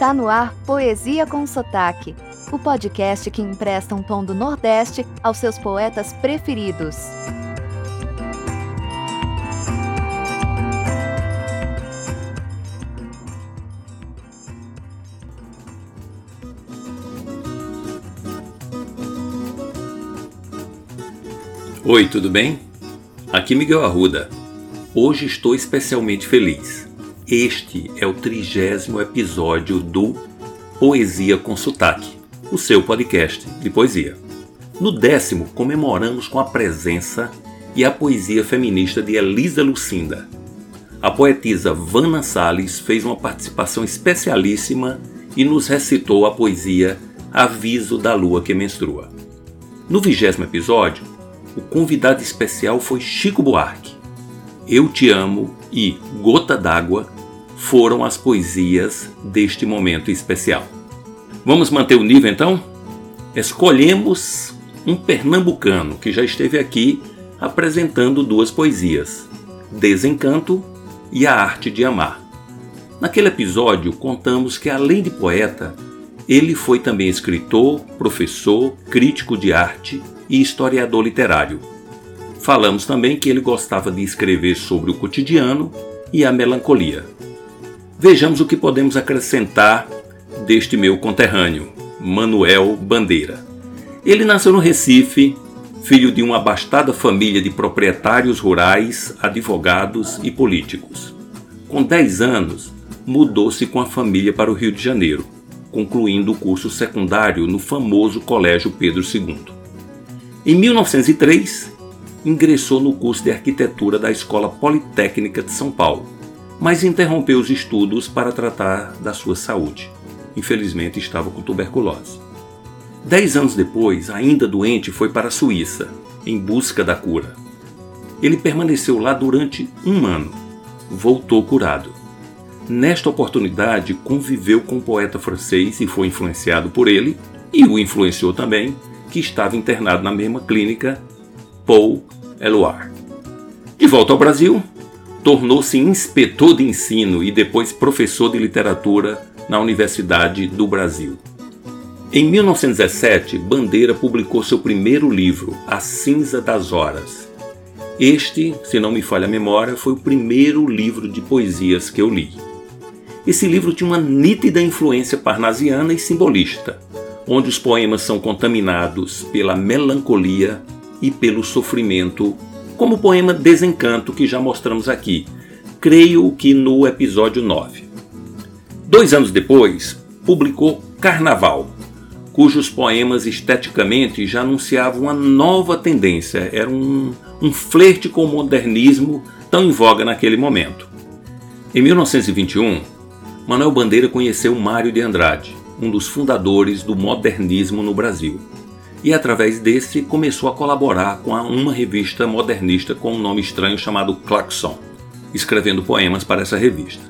Está no ar Poesia com Sotaque, o podcast que empresta um tom do Nordeste aos seus poetas preferidos. Oi, tudo bem? Aqui Miguel Arruda. Hoje estou especialmente feliz. Este é o trigésimo episódio do Poesia com Sotaque, o seu podcast de poesia. No décimo, comemoramos com a presença e a poesia feminista de Elisa Lucinda. A poetisa Vanna Salles fez uma participação especialíssima e nos recitou a poesia Aviso da Lua que Menstrua. No vigésimo episódio, o convidado especial foi Chico Buarque. Eu Te Amo e Gota d'Água foram as poesias deste momento especial. Vamos manter o nível então? Escolhemos um pernambucano que já esteve aqui apresentando duas poesias, Desencanto e A Arte de Amar. Naquele episódio, contamos que além de poeta, ele foi também escritor, professor, crítico de arte e historiador literário. Falamos também que ele gostava de escrever sobre o cotidiano e a melancolia. Vejamos o que podemos acrescentar deste meu conterrâneo, Manuel Bandeira. Ele nasceu no Recife, filho de uma abastada família de proprietários rurais, advogados e políticos. Com 10 anos, mudou-se com a família para o Rio de Janeiro, concluindo o curso secundário no famoso Colégio Pedro II. Em 1903, ingressou no curso de arquitetura da Escola Politécnica de São Paulo, mas interrompeu os estudos para tratar da sua saúde. Infelizmente, estava com tuberculose. Dez anos depois, ainda doente, foi para a Suíça, em busca da cura. Ele permaneceu lá durante um ano. Voltou curado. Nesta oportunidade, conviveu com um poeta francês e foi influenciado por ele, e o influenciou também, que estava internado na mesma clínica, Paul Eluard. De volta ao Brasil, tornou-se inspetor de ensino e depois professor de literatura na Universidade do Brasil. Em 1917, Bandeira publicou seu primeiro livro, A Cinza das Horas. Este, se não me falha a memória, foi o primeiro livro de poesias que eu li. Esse livro tinha uma nítida influência parnasiana e simbolista, onde os poemas são contaminados pela melancolia e pelo sofrimento, como o poema Desencanto que já mostramos aqui, creio que no episódio 9. Dois anos depois, publicou Carnaval, cujos poemas esteticamente já anunciavam uma nova tendência, era um, um flerte com o modernismo tão em voga naquele momento. Em 1921, Manuel Bandeira conheceu Mário de Andrade, um dos fundadores do modernismo no Brasil. E através desse começou a colaborar com uma revista modernista com um nome estranho chamado Claxon, escrevendo poemas para essa revista.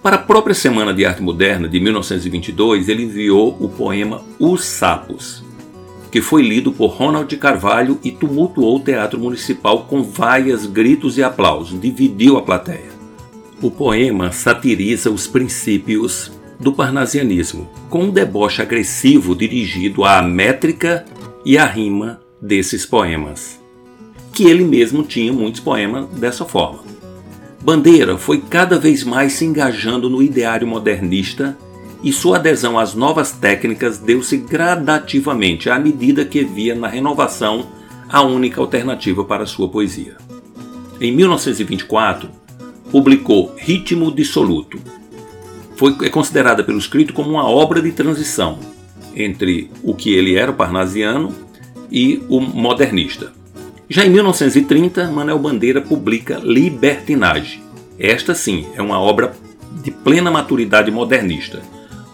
Para a própria Semana de Arte Moderna de 1922, ele enviou o poema Os Sapos, que foi lido por Ronald Carvalho e tumultuou o Teatro Municipal com vaias, gritos e aplausos, dividiu a plateia. O poema satiriza os princípios do parnasianismo, com um deboche agressivo dirigido à métrica e à rima desses poemas, que ele mesmo tinha muitos poemas dessa forma. Bandeira foi cada vez mais se engajando no ideário modernista e sua adesão às novas técnicas deu-se gradativamente à medida que via na renovação a única alternativa para sua poesia. Em 1924, publicou Ritmo Dissoluto, foi, é considerada pelo escrito como uma obra de transição entre o que ele era, o parnasiano, e o modernista. Já em 1930, Manuel Bandeira publica Libertinagem. Esta, sim, é uma obra de plena maturidade modernista,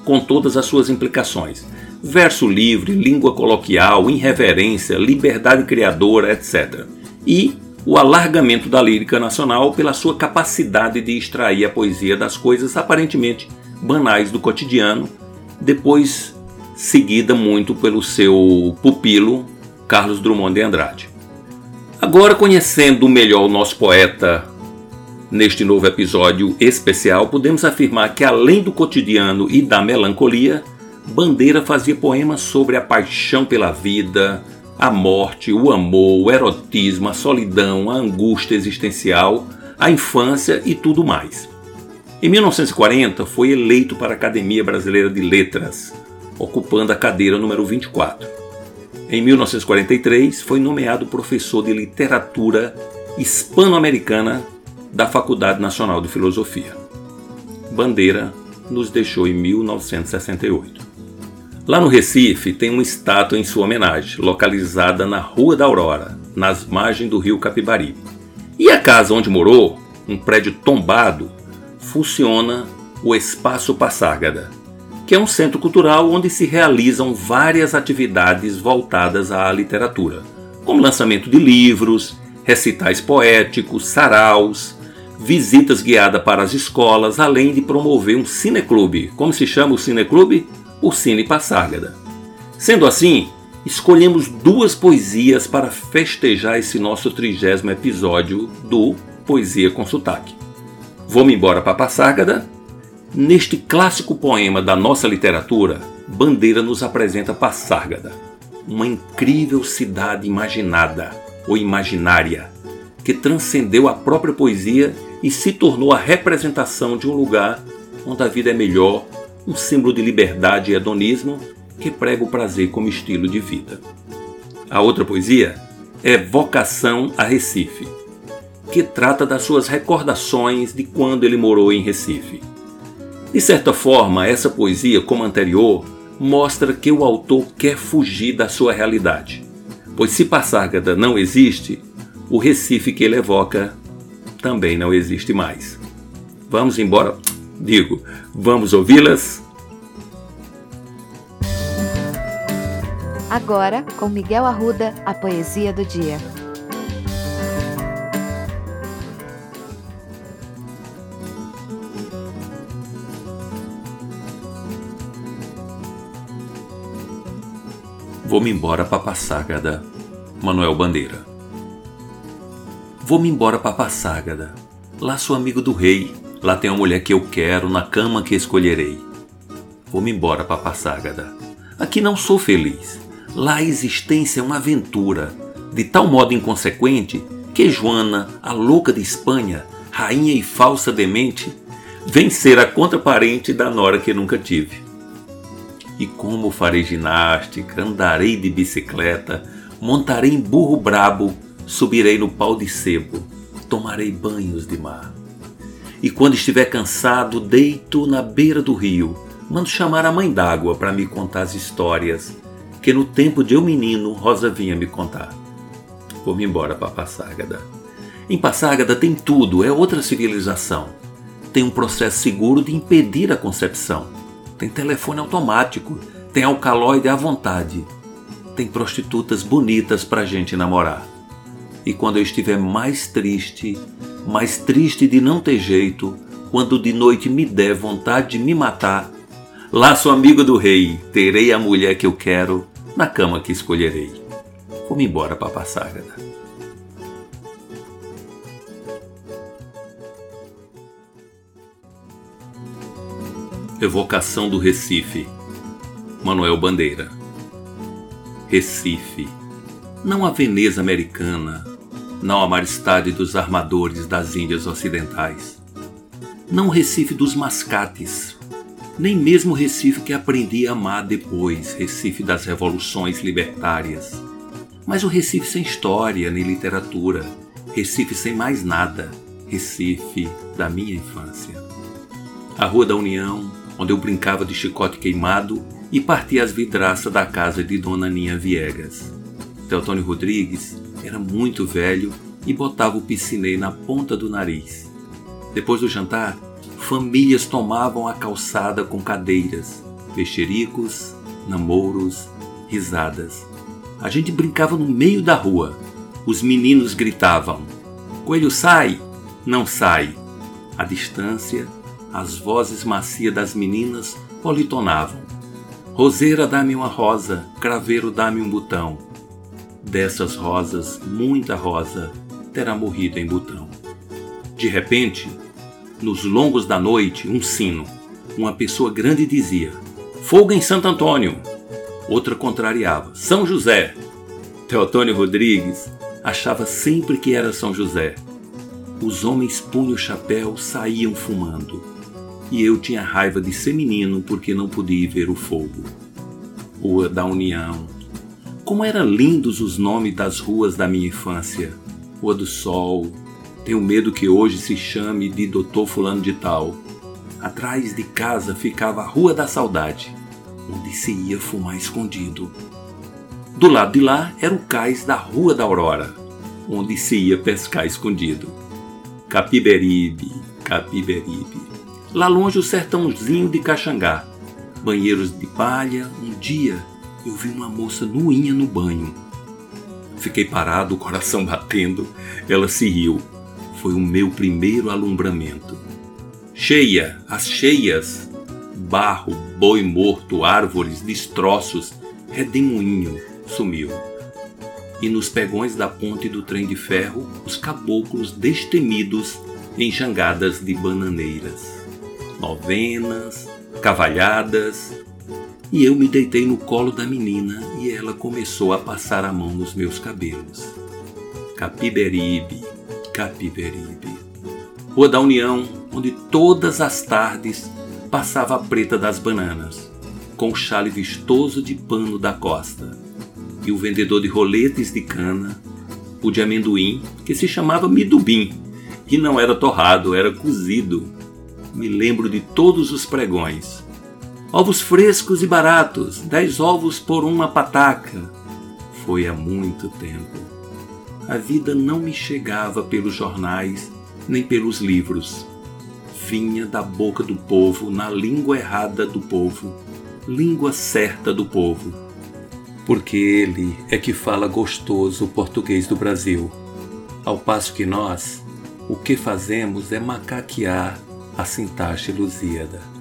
com todas as suas implicações. Verso livre, língua coloquial, irreverência, liberdade criadora, etc. E o alargamento da lírica nacional pela sua capacidade de extrair a poesia das coisas aparentemente banais do cotidiano, depois seguida muito pelo seu pupilo Carlos Drummond de Andrade. Agora, conhecendo melhor o nosso poeta Neste novo episódio especial, podemos afirmar que, além do cotidiano e da melancolia, Bandeira fazia poemas sobre a paixão pela vida, a morte, o amor, o erotismo, a solidão, a angústia existencial, a infância e tudo mais. Em 1940, foi eleito para a Academia Brasileira de Letras, ocupando a cadeira número 24. Em 1943, foi nomeado professor de literatura hispano-americana da Faculdade Nacional de Filosofia. Bandeira nos deixou em 1968. Lá no Recife tem uma estátua em sua homenagem, localizada na Rua da Aurora, nas margens do rio Capibaribe. E a casa onde morou, um prédio tombado, funciona o Espaço Passárgada, que é um centro cultural onde se realizam várias atividades voltadas à literatura, como lançamento de livros, recitais poéticos, saraus, visitas guiadas para as escolas, além de promover um cineclube. Como se chama o cineclube? O Cine Passárgada. Sendo assim, escolhemos duas poesias para festejar esse nosso trigésimo episódio do Poesia com Sotaque. Vou-me embora para Passárgada. Neste clássico poema da nossa literatura, Bandeira nos apresenta Passárgada, uma incrível cidade imaginada ou imaginária, que transcendeu a própria poesia e se tornou a representação de um lugar onde a vida é melhor, um símbolo de liberdade e hedonismo que prega o prazer como estilo de vida. A outra poesia é Vocação a Recife, que trata das suas recordações de quando ele morou em Recife. De certa forma, essa poesia, como anterior, mostra que o autor quer fugir da sua realidade. Pois se Passárgada não existe, o Recife que ele evoca também não existe mais. Vamos embora? Digo, vamos ouvi-las? Agora, com Miguel Arruda, a poesia do dia. Vou-me embora para Passágada, Manuel Bandeira. Vou-me embora para Passágada. Lá sou amigo do rei. Lá tem a mulher que eu quero, na cama que escolherei. Vou-me embora para Passágada. Aqui não sou feliz. Lá a existência é uma aventura, de tal modo inconsequente que Joana, a louca de Espanha, rainha e falsa demente, vem ser a contraparente da nora que nunca tive. E como farei ginástica, andarei de bicicleta, montarei em burro brabo, subirei no pau de sebo, tomarei banhos de mar. E quando estiver cansado, deito na beira do rio, mando chamar a mãe d'água para me contar as histórias que no tempo de eu menino Rosa vinha me contar. Vou-me embora para Passágada. Em Passágada tem tudo, é outra civilização. Tem um processo seguro de impedir a concepção tem telefone automático, tem alcaloide à vontade, tem prostitutas bonitas pra gente namorar. E quando eu estiver mais triste, mais triste de não ter jeito, quando de noite me der vontade de me matar, lá sou amigo do rei, terei a mulher que eu quero, na cama que escolherei. Vou-me embora para Passágada. Evocação do Recife. Manuel Bandeira. Recife. Não a Veneza americana, não a majestade dos armadores das Índias Ocidentais. Não o Recife dos mascates, nem mesmo o Recife que aprendi a amar depois, Recife das revoluções libertárias. Mas o Recife sem história nem literatura, Recife sem mais nada, Recife da minha infância. A Rua da União, onde eu brincava de chicote queimado e partia as vidraças da casa de Dona Ninha Viegas. Teotônio Rodrigues era muito velho e botava o piscinei na ponta do nariz. Depois do jantar, famílias tomavam a calçada com cadeiras, mexericos, namoros, risadas. A gente brincava no meio da rua. Os meninos gritavam: Coelho sai! Não sai! A distância, as vozes macias das meninas politonavam. Roseira, dá-me uma rosa, craveiro, dá-me um botão. Dessas rosas, muita rosa terá morrido em botão. De repente, nos longos da noite, um sino. Uma pessoa grande dizia: Fogo em Santo Antônio. Outra contrariava: São José. Teotônio Rodrigues achava sempre que era São José. Os homens punham o chapéu, saíam fumando. E eu tinha raiva de ser menino porque não podia ver o fogo. Rua da União. Como eram lindos os nomes das ruas da minha infância. Rua do Sol. Tenho medo que hoje se chame de Doutor Fulano de Tal. Atrás de casa ficava a Rua da Saudade, onde se ia fumar escondido. Do lado de lá era o cais da Rua da Aurora, onde se ia pescar escondido. Capiberibe, Capiberibe. Lá longe o sertãozinho de Caxangá, banheiros de palha. Um dia eu vi uma moça nuinha no banho. Fiquei parado, o coração batendo. Ela se riu. Foi o meu primeiro alumbramento. Cheia, as cheias, barro, boi morto, árvores, destroços, redemoinho, sumiu. E nos pegões da ponte do trem de ferro, os caboclos destemidos em jangadas de bananeiras. Novenas, cavalhadas, e eu me deitei no colo da menina e ela começou a passar a mão nos meus cabelos. Capiberibe, Capiberibe. Rua da União, onde todas as tardes passava a preta das bananas, com o chale vistoso de pano da costa, e o vendedor de roletes de cana, o de amendoim, que se chamava midubim, e não era torrado, era cozido. Me lembro de todos os pregões. Ovos frescos e baratos, dez ovos por uma pataca. Foi há muito tempo. A vida não me chegava pelos jornais nem pelos livros. Vinha da boca do povo, na língua errada do povo, língua certa do povo. Porque ele é que fala gostoso o português do Brasil. Ao passo que nós, o que fazemos é macaquear a sintaxe lusíada.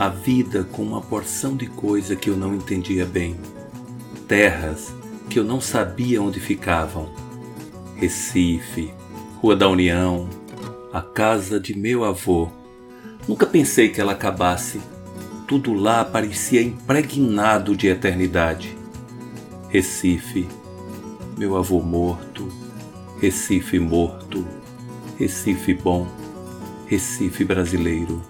A vida com uma porção de coisa que eu não entendia bem. Terras que eu não sabia onde ficavam. Recife, Rua da União, a casa de meu avô. Nunca pensei que ela acabasse. Tudo lá parecia impregnado de eternidade. Recife, meu avô morto, Recife morto, Recife bom, Recife brasileiro,